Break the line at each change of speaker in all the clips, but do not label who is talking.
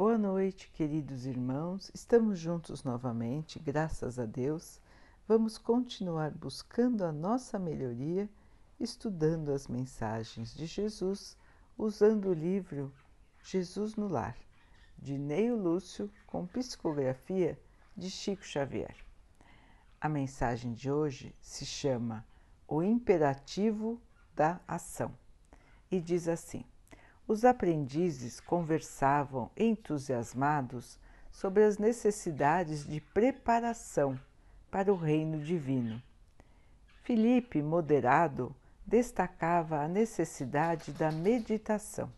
Boa noite, queridos irmãos. Estamos juntos novamente, graças a Deus. Vamos continuar buscando a nossa melhoria, estudando as mensagens de Jesus, usando o livro Jesus no Lar, de Neio Lúcio, com psicografia de Chico Xavier. A mensagem de hoje se chama O Imperativo da Ação e diz assim: Os aprendizes conversavam entusiasmados sobre as necessidades de preparação para o reino divino. Filipe, moderado, destacava a necessidade da meditação.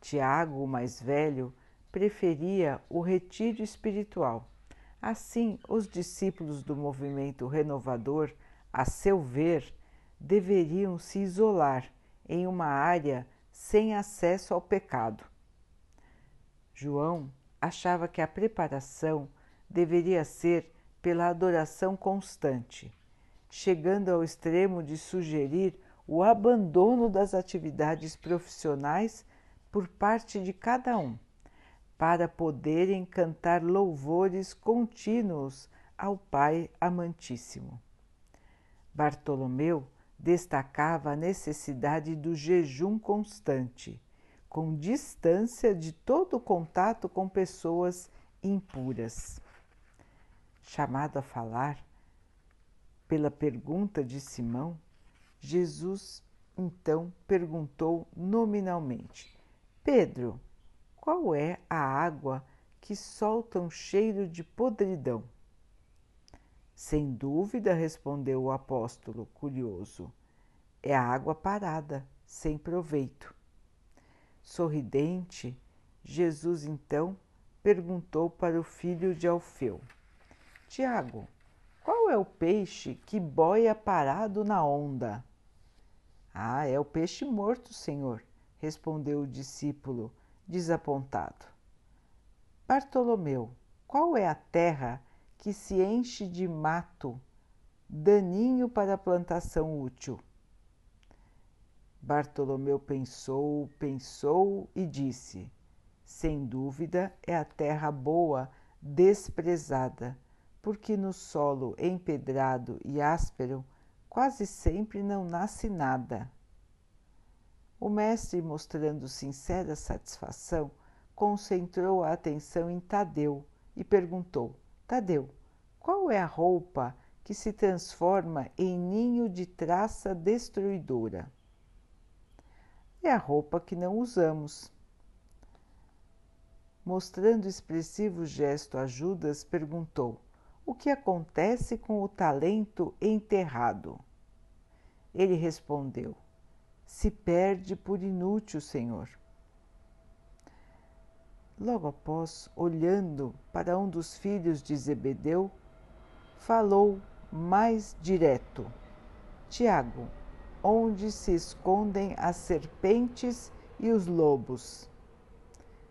Tiago, o mais velho, preferia o retiro espiritual. Assim, os discípulos do movimento renovador, a seu ver, deveriam se isolar em uma área sem acesso ao pecado. João achava que a preparação deveria ser pela adoração constante, chegando ao extremo de sugerir o abandono das atividades profissionais por parte de cada um, para poderem cantar louvores contínuos ao Pai amantíssimo. Bartolomeu destacava a necessidade do jejum constante, com distância de todo contato com pessoas impuras. Chamado a falar pela pergunta de Simão, Jesus então perguntou nominalmente: Pedro, qual é a água que solta um cheiro de podridão? Sem dúvida, respondeu o apóstolo, curioso. É a água parada, sem proveito. Sorridente, Jesus então perguntou para o filho de Alfeu: Tiago, qual é o peixe que boia parado na onda? Ah, é o peixe morto, senhor, respondeu o discípulo, desapontado. Bartolomeu, qual é a terra que se enche de mato, daninho para a plantação útil. Bartolomeu pensou, pensou e disse: Sem dúvida é a terra boa, desprezada, porque no solo empedrado e áspero quase sempre não nasce nada. O mestre, mostrando sincera satisfação, concentrou a atenção em Tadeu e perguntou: Tadeu, qual é a roupa que se transforma em ninho de traça destruidora? É a roupa que não usamos. Mostrando expressivo gesto a Judas, perguntou: O que acontece com o talento enterrado? Ele respondeu: Se perde por inútil, Senhor. Logo após, olhando para um dos filhos de Zebedeu, falou mais direto: Tiago, onde se escondem as serpentes e os lobos?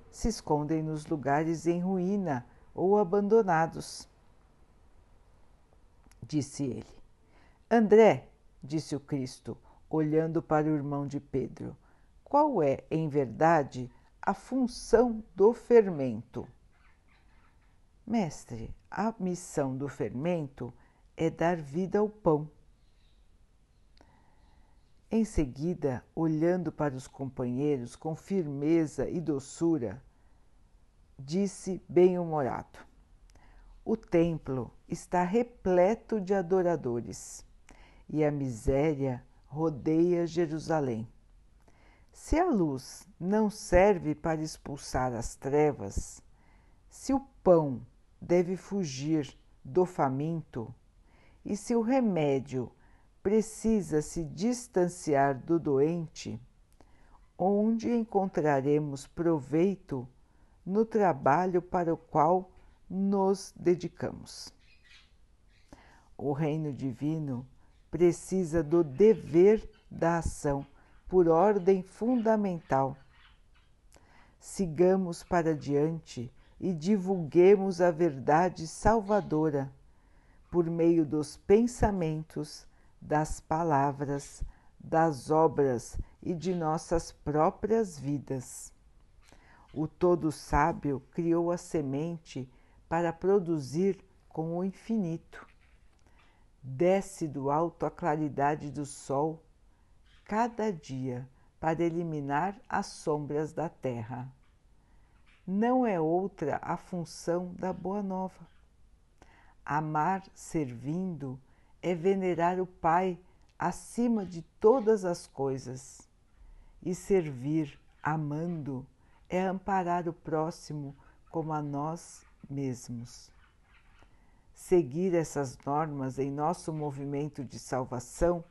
Se escondem nos lugares em ruína ou abandonados. Disse ele. André, disse o Cristo, olhando para o irmão de Pedro, qual é, em verdade, a função do fermento. Mestre, a missão do fermento é dar vida ao pão. Em seguida, olhando para os companheiros com firmeza e doçura, disse bem-humorado: O templo está repleto de adoradores e a miséria rodeia Jerusalém. Se a luz não serve para expulsar as trevas, se o pão deve fugir do faminto, e se o remédio precisa se distanciar do doente, onde encontraremos proveito no trabalho para o qual nos dedicamos. O reino divino precisa do dever da ação por ordem fundamental. Sigamos para diante e divulguemos a verdade salvadora por meio dos pensamentos, das palavras, das obras e de nossas próprias vidas. O todo sábio criou a semente para produzir com o infinito. Desce do alto a claridade do sol cada dia para eliminar as sombras da terra. Não é outra a função da Boa Nova. Amar servindo é venerar o Pai acima de todas as coisas, e servir amando é amparar o próximo como a nós mesmos. Seguir essas normas em nosso movimento de salvação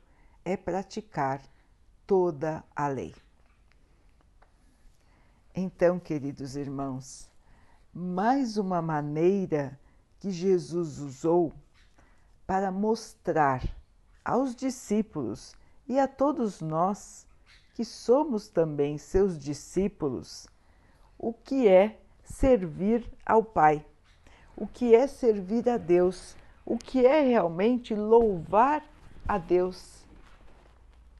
é praticar toda a lei. Então, queridos irmãos, mais uma maneira que Jesus usou para mostrar aos discípulos e a todos nós que somos também seus discípulos o que é servir ao Pai, o que é servir a Deus, o que é realmente louvar a Deus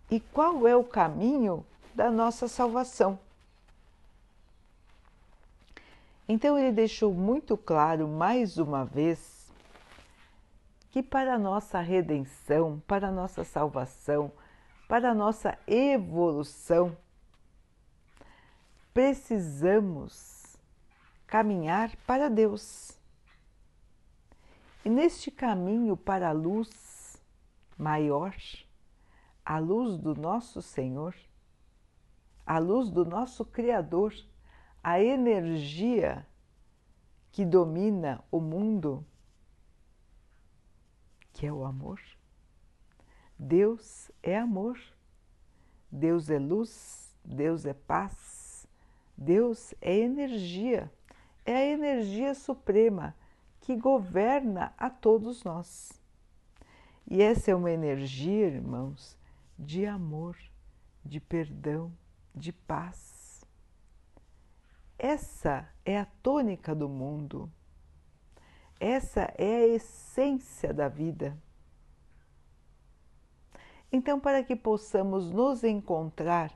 e qual é o caminho da nossa salvação. Então, ele deixou muito claro mais uma vez que para a nossa redenção, para a nossa salvação, para a nossa evolução, precisamos caminhar para Deus. E neste caminho para a luz maior, a luz do nosso Senhor, a luz do nosso Criador, a energia que domina o mundo, que é o amor. Deus é amor, Deus é luz, Deus é paz, Deus é energia, é a energia suprema que governa a todos nós. E essa é uma energia, irmãos, de amor, de perdão, de paz. Essa é a tônica do mundo. Essa é a essência da vida. Então, para que possamos nos encontrar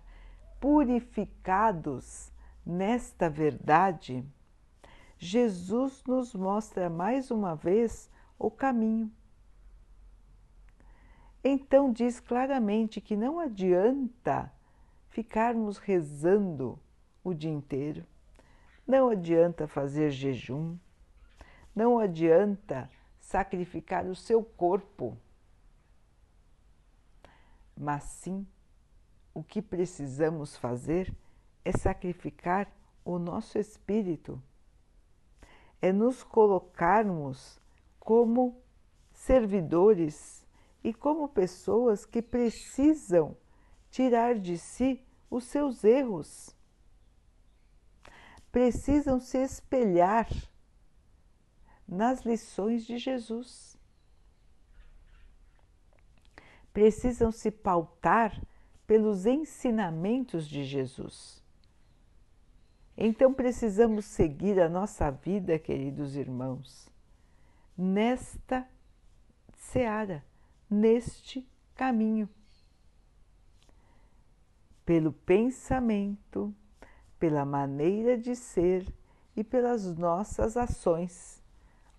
purificados nesta verdade, Jesus nos mostra mais uma vez o caminho. Então, diz claramente que não adianta ficarmos rezando o dia inteiro, não adianta fazer jejum, não adianta sacrificar o seu corpo, mas sim o que precisamos fazer é sacrificar o nosso espírito, é nos colocarmos como servidores e como pessoas que precisam tirar de si os seus erros, precisam se espelhar nas lições de Jesus, precisam se pautar pelos ensinamentos de Jesus. Então precisamos seguir a nossa vida, queridos irmãos, nesta seara, neste caminho. Pelo pensamento, pela maneira de ser e pelas nossas ações.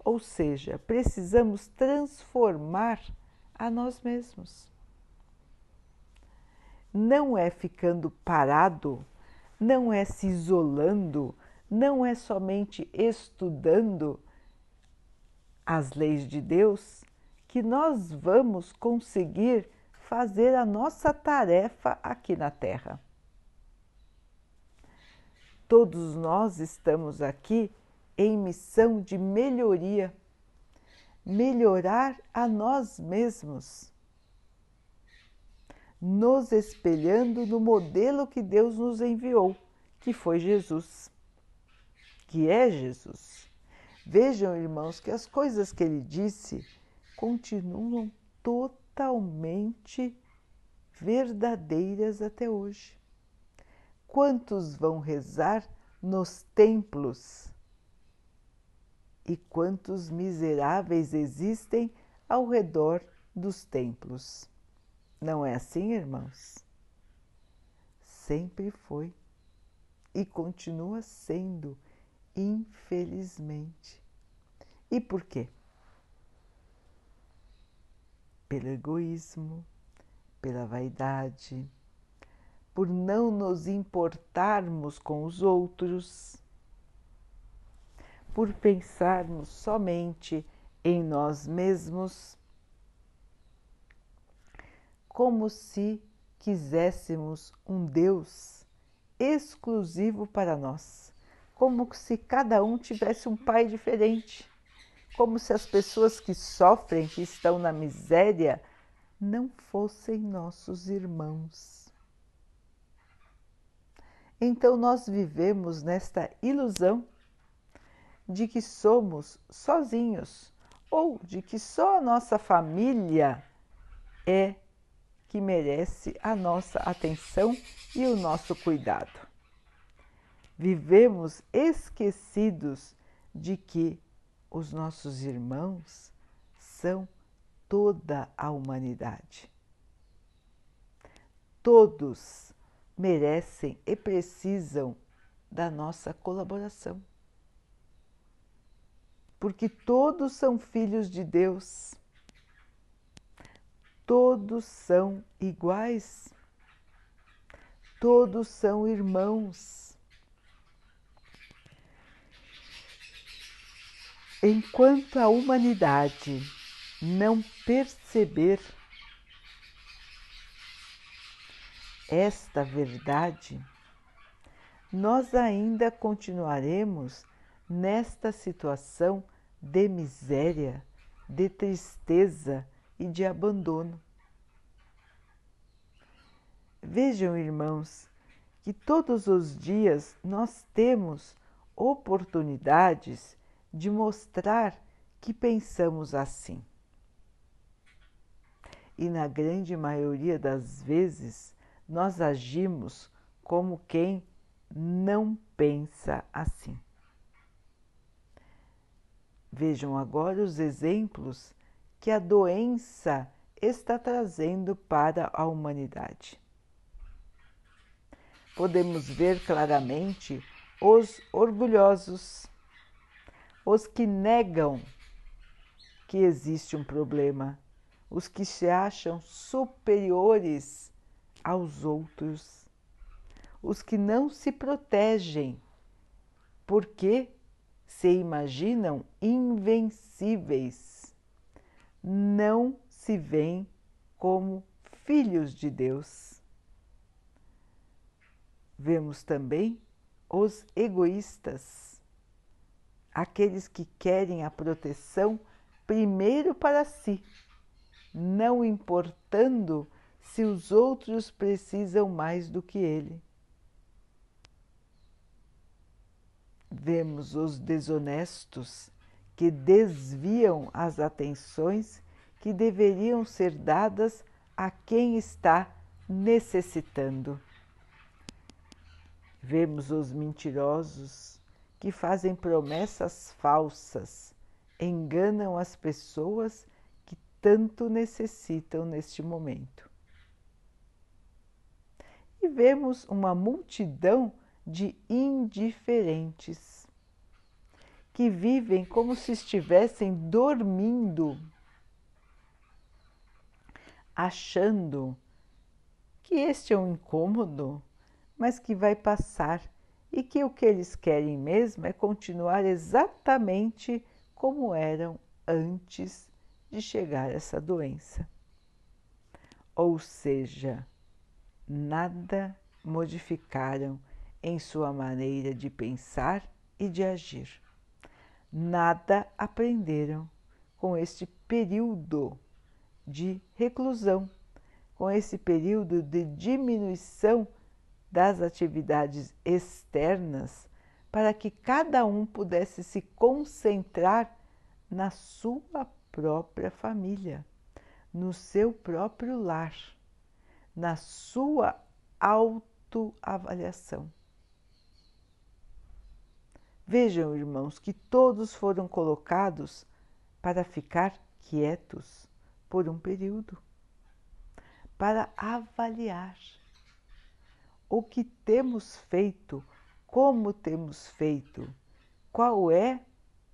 Ou seja, precisamos transformar a nós mesmos não é ficando parado, não é se isolando, não é somente estudando as leis de Deus que nós vamos conseguir fazer a nossa tarefa aqui na Terra. Todos nós estamos aqui em missão de melhoria, melhorar a nós mesmos nos espelhando no modelo que Deus nos enviou, que foi Jesus, que é Jesus. Vejam, irmãos, que as coisas que ele disse continuam totalmente verdadeiras até hoje. Quantos vão rezar nos templos? E quantos miseráveis existem ao redor dos templos? Não é assim, irmãos? Sempre foi. e continua sendo, infelizmente. E por quê? Pelo egoísmo, pela vaidade, por não nos importarmos com os outros, por pensarmos somente em nós mesmos, como se quiséssemos um Deus exclusivo para nós, como se cada um tivesse um pai diferente, como se as pessoas que sofrem, que estão na miséria, não fossem nossos irmãos. Então nós vivemos nesta ilusão de que somos sozinhos ou de que só a nossa família é que merece a nossa atenção e o nosso cuidado. Vivemos esquecidos de que os nossos irmãos são toda a humanidade. Todos merecem e precisam da nossa colaboração. Porque todos são filhos de Deus todos são iguais, todos são irmãos. Enquanto a humanidade não perceber esta verdade, nós ainda continuaremos nesta situação de miséria, de tristeza, e de abandono. Vejam, irmãos, que todos os dias nós temos oportunidades de mostrar que pensamos assim. E na grande maioria das vezes nós agimos como quem não pensa assim. Vejam agora os exemplos que a doença está trazendo para a humanidade. Podemos ver claramente os orgulhosos, os que negam que existe um problema, os que se acham superiores aos outros, os que não se protegem, porque se imaginam invencíveis. Não se veem como filhos de Deus. Vemos também os egoístas, aqueles que querem a proteção primeiro para si, não importando se os outros precisam mais do que ele. Vemos os desonestos que desviam as atenções que deveriam ser dadas a quem está necessitando. Vemos os mentirosos que fazem promessas falsas, enganam as pessoas que tanto necessitam neste momento. E vemos uma multidão de indiferentes que vivem como se estivessem dormindo, achando que este é um incômodo, mas que vai passar e que o que eles querem mesmo é continuar exatamente como eram antes de chegar essa doença. Ou seja, nada modificaram em sua maneira de pensar e de agir nada aprenderam com este período de reclusão, com esse período de diminuição das atividades externas, para que cada um pudesse se concentrar na sua própria família, no seu próprio lar, na sua autoavaliação. Vejam, irmãos, que todos foram colocados para ficar quietos por um período, para avaliar o que temos feito como temos feito, qual é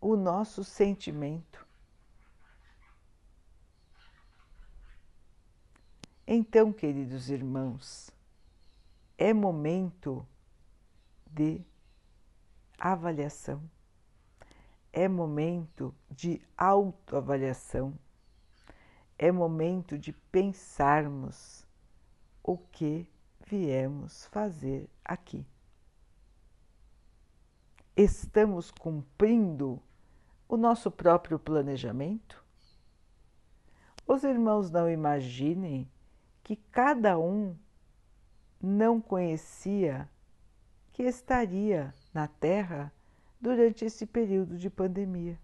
o nosso sentimento. Então, queridos irmãos, é momento de avaliação, é momento de autoavaliação, é momento de pensarmos o que viemos fazer aqui. Estamos cumprindo o nosso próprio planejamento? Os irmãos não imaginem que cada um não conhecia que estaria na Terra durante esse período de pandemia.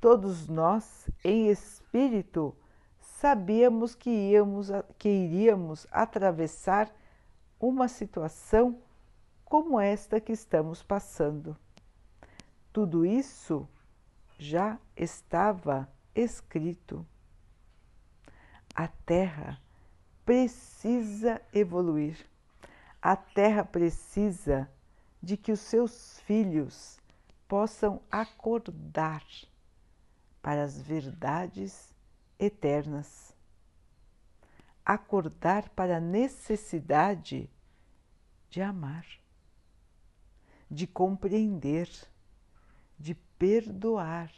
Todos nós, em espírito, sabíamos que, íamos, que iríamos atravessar uma situação como esta que estamos passando. Tudo isso já estava escrito. A Terra precisa evoluir. A Terra precisa de que os seus filhos possam acordar para as verdades eternas. Acordar para a necessidade de amar, de compreender, de perdoar,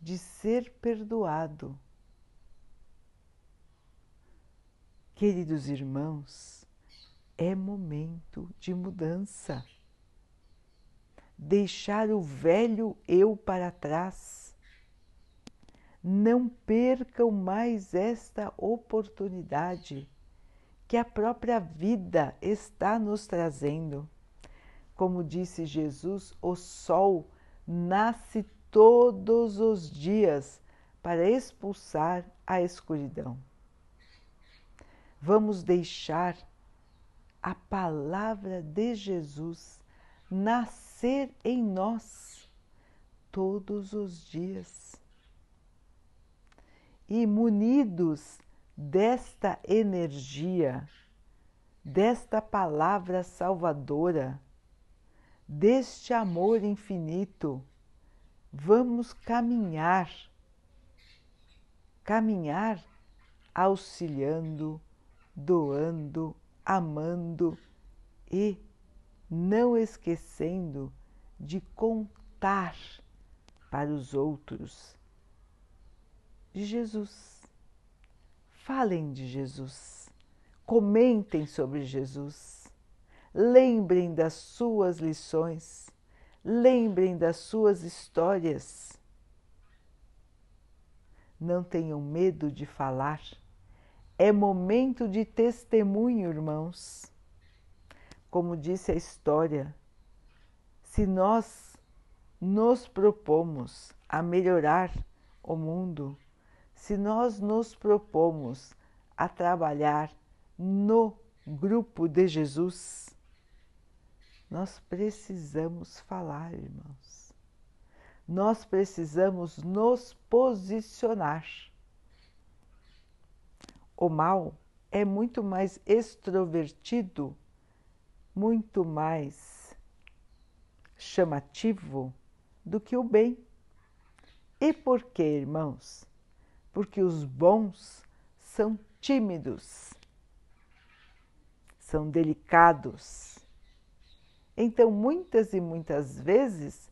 de ser perdoado. Queridos irmãos, é momento de mudança. Deixar o velho eu para trás não percam mais esta oportunidade que a própria vida está nos trazendo. Como disse Jesus, o sol nasce todos os dias para expulsar a escuridão. Vamos deixar a palavra de Jesus nascer em nós todos os dias e munidos desta energia, desta palavra salvadora, deste amor infinito, vamos caminhar, caminhar auxiliando, doando, amando e não esquecendo de contar para os outros de Jesus. Falem de Jesus, comentem sobre Jesus, lembrem das suas lições, lembrem das suas histórias. Não tenham medo de falar. É momento de testemunho, irmãos. Como disse a história, se nós nos propomos a melhorar o mundo, se nós nos propomos a trabalhar no grupo de Jesus, nós precisamos falar, irmãos. Nós precisamos nos posicionar. O mal é muito mais extrovertido, muito mais chamativo do que o bem. E por que, irmãos? Porque os bons são tímidos, são delicados. Então, muitas e muitas vezes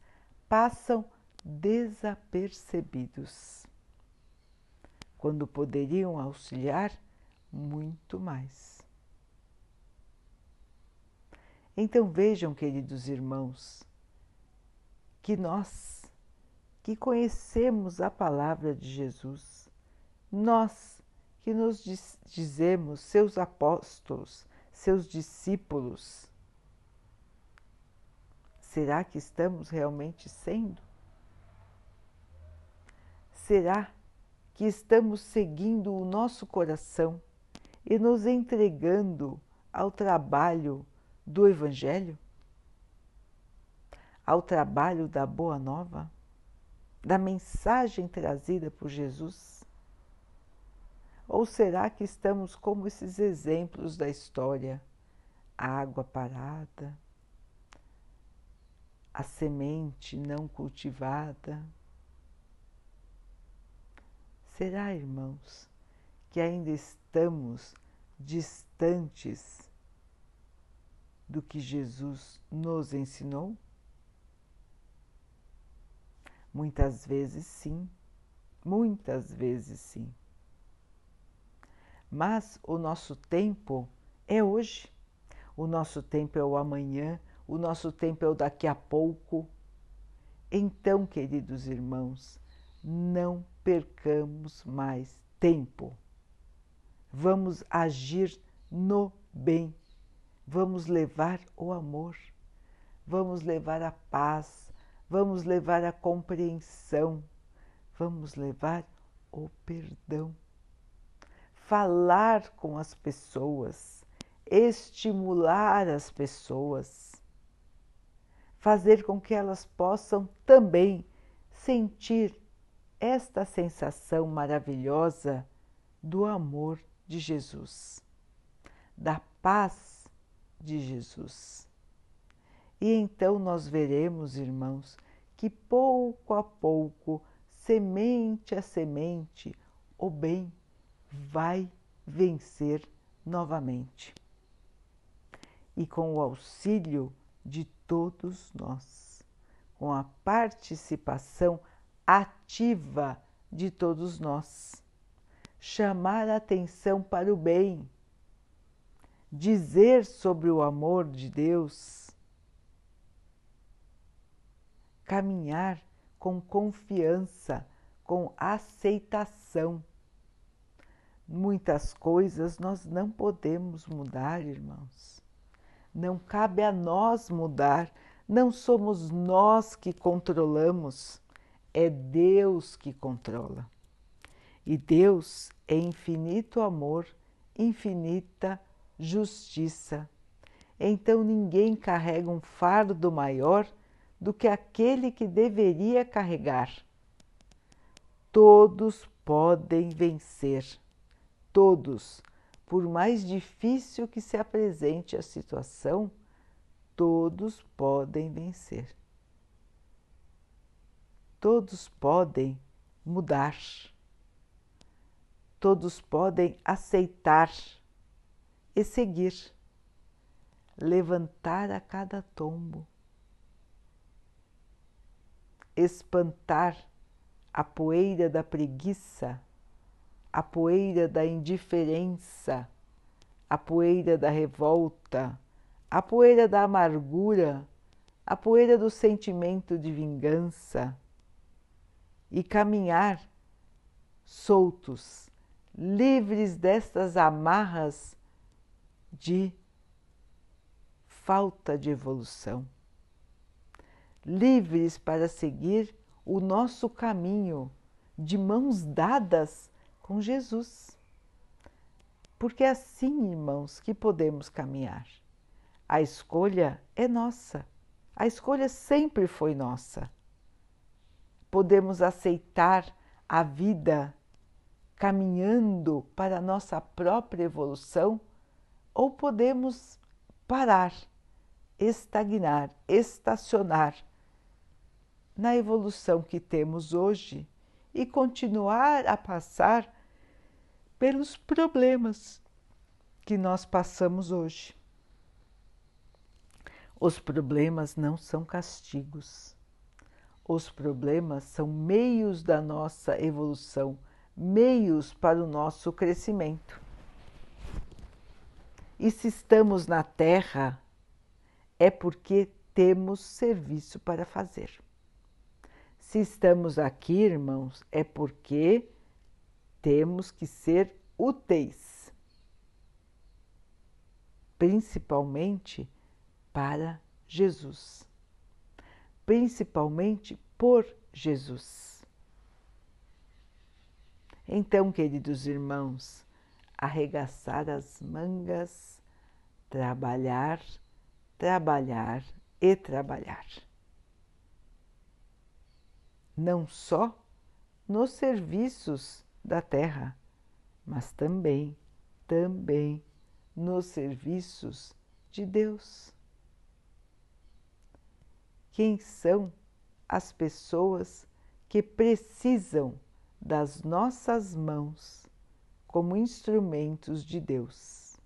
passam desapercebidos, quando poderiam auxiliar muito mais. Então vejam, queridos irmãos, que nós que conhecemos a palavra de Jesus, nós que nos dizemos seus apóstolos, seus discípulos, será que estamos realmente sendo? Será que estamos seguindo o nosso coração e nos entregando ao trabalho do Evangelho? Ao trabalho da Boa Nova? Da mensagem trazida por Jesus? Ou será que estamos como esses exemplos da história? Água parada, a semente não cultivada? Será, irmãos, que ainda estamos distantes do que Jesus nos ensinou? Muitas vezes sim, muitas vezes sim. Mas o nosso tempo é hoje, o nosso tempo é o amanhã, o nosso tempo é o daqui a pouco. Então, queridos irmãos, não percamos mais tempo. Vamos agir no bem vamos levar o amor, vamos levar a paz, vamos levar a compreensão, vamos levar o perdão. Falar com as pessoas, estimular as pessoas, fazer com que elas possam também sentir esta sensação maravilhosa do amor de Jesus, da paz de Jesus. E então nós veremos, irmãos, que pouco a pouco, semente a semente, o bem vai vencer novamente. E com o auxílio de todos nós, com a participação ativa de todos nós, chamar a atenção para o bem dizer sobre o amor de Deus, caminhar com confiança, com aceitação. Muitas coisas nós não podemos mudar, irmãos. Não cabe a nós mudar, não somos nós que controlamos, é Deus que controla. E Deus é infinito amor, infinita justiça. Então ninguém carrega um fardo maior do que aquele que deveria carregar. Todos podem vencer, todos, por mais difícil que se apresente a situação, todos podem vencer. Todos podem mudar, todos podem aceitar e seguir, levantar a cada tombo, espantar a poeira da preguiça, a poeira da indiferença, a poeira da revolta, a poeira da amargura, a poeira do sentimento de vingança. E caminhar soltos, livres destas amarras de falta de evolução, livres para seguir o nosso caminho de mãos dadas com Jesus. Porque é assim, irmãos, que podemos caminhar. A escolha é nossa, a escolha sempre foi nossa. Podemos aceitar a vida caminhando para a nossa própria evolução ou podemos parar, estagnar, estacionar na evolução que temos hoje e continuar a passar pelos problemas que nós passamos hoje. Os problemas não são castigos. Os problemas são meios da nossa evolução, meios para o nosso crescimento. E se estamos na Terra, é porque temos serviço para fazer. Se estamos aqui, irmãos, é porque temos que ser úteis, principalmente para Jesus, principalmente por Jesus. Então, queridos irmãos, arregaçar as mangas, trabalhar, trabalhar e trabalhar. Não só nos serviços da terra, mas também, também nos serviços de Deus. quem são as pessoas que precisam das nossas mãos como instrumentos de Deus.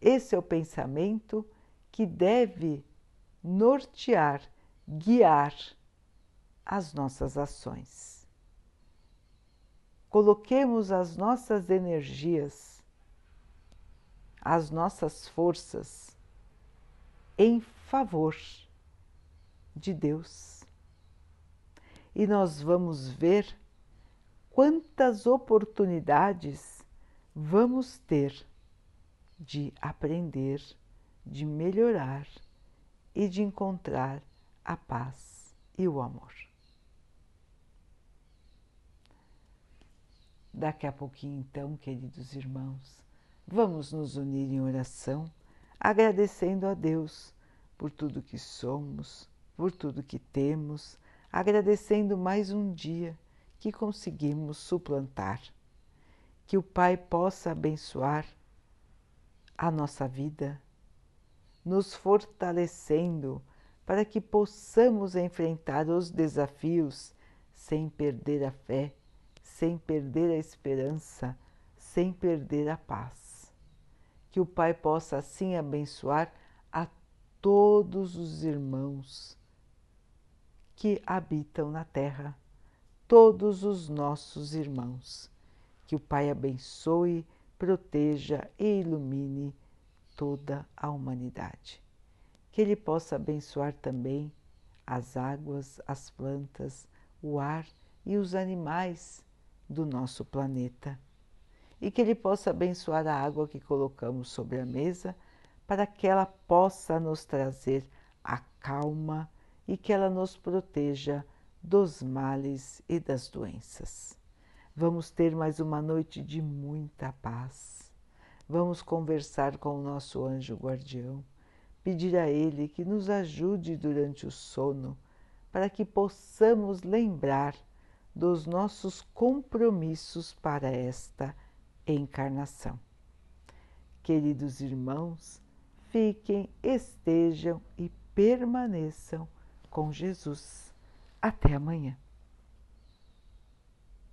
Esse é o pensamento que deve nortear, guiar as nossas ações. Coloquemos as nossas energias, as nossas forças em favor de Deus. E nós vamos ver quantas oportunidades vamos ter de aprender, de melhorar e de encontrar a paz e o amor. Daqui a pouquinho, então, queridos irmãos, vamos nos unir em oração, agradecendo a Deus por tudo que somos, por tudo que temos, agradecendo mais um dia que conseguimos suplantar. Que o Pai possa abençoar a nossa vida, nos fortalecendo para que possamos enfrentar os desafios sem perder a fé, sem perder a esperança, sem perder a paz. Que o Pai possa assim abençoar a todos os irmãos que habitam na terra, todos os nossos irmãos. Que o Pai abençoe, proteja e ilumine toda a humanidade. Que Ele possa abençoar também as águas, as plantas, o ar e os animais do nosso planeta. E que Ele possa abençoar a água que colocamos sobre a mesa para que ela possa nos trazer a calma e que ela nos proteja dos males e das doenças. Vamos ter mais uma noite de muita paz. Vamos conversar com o nosso anjo guardião, pedir a ele que nos ajude durante o sono para que possamos lembrar dos nossos compromissos para esta encarnação. Queridos irmãos, fiquem, estejam e permaneçam com Jesus. Até amanhã.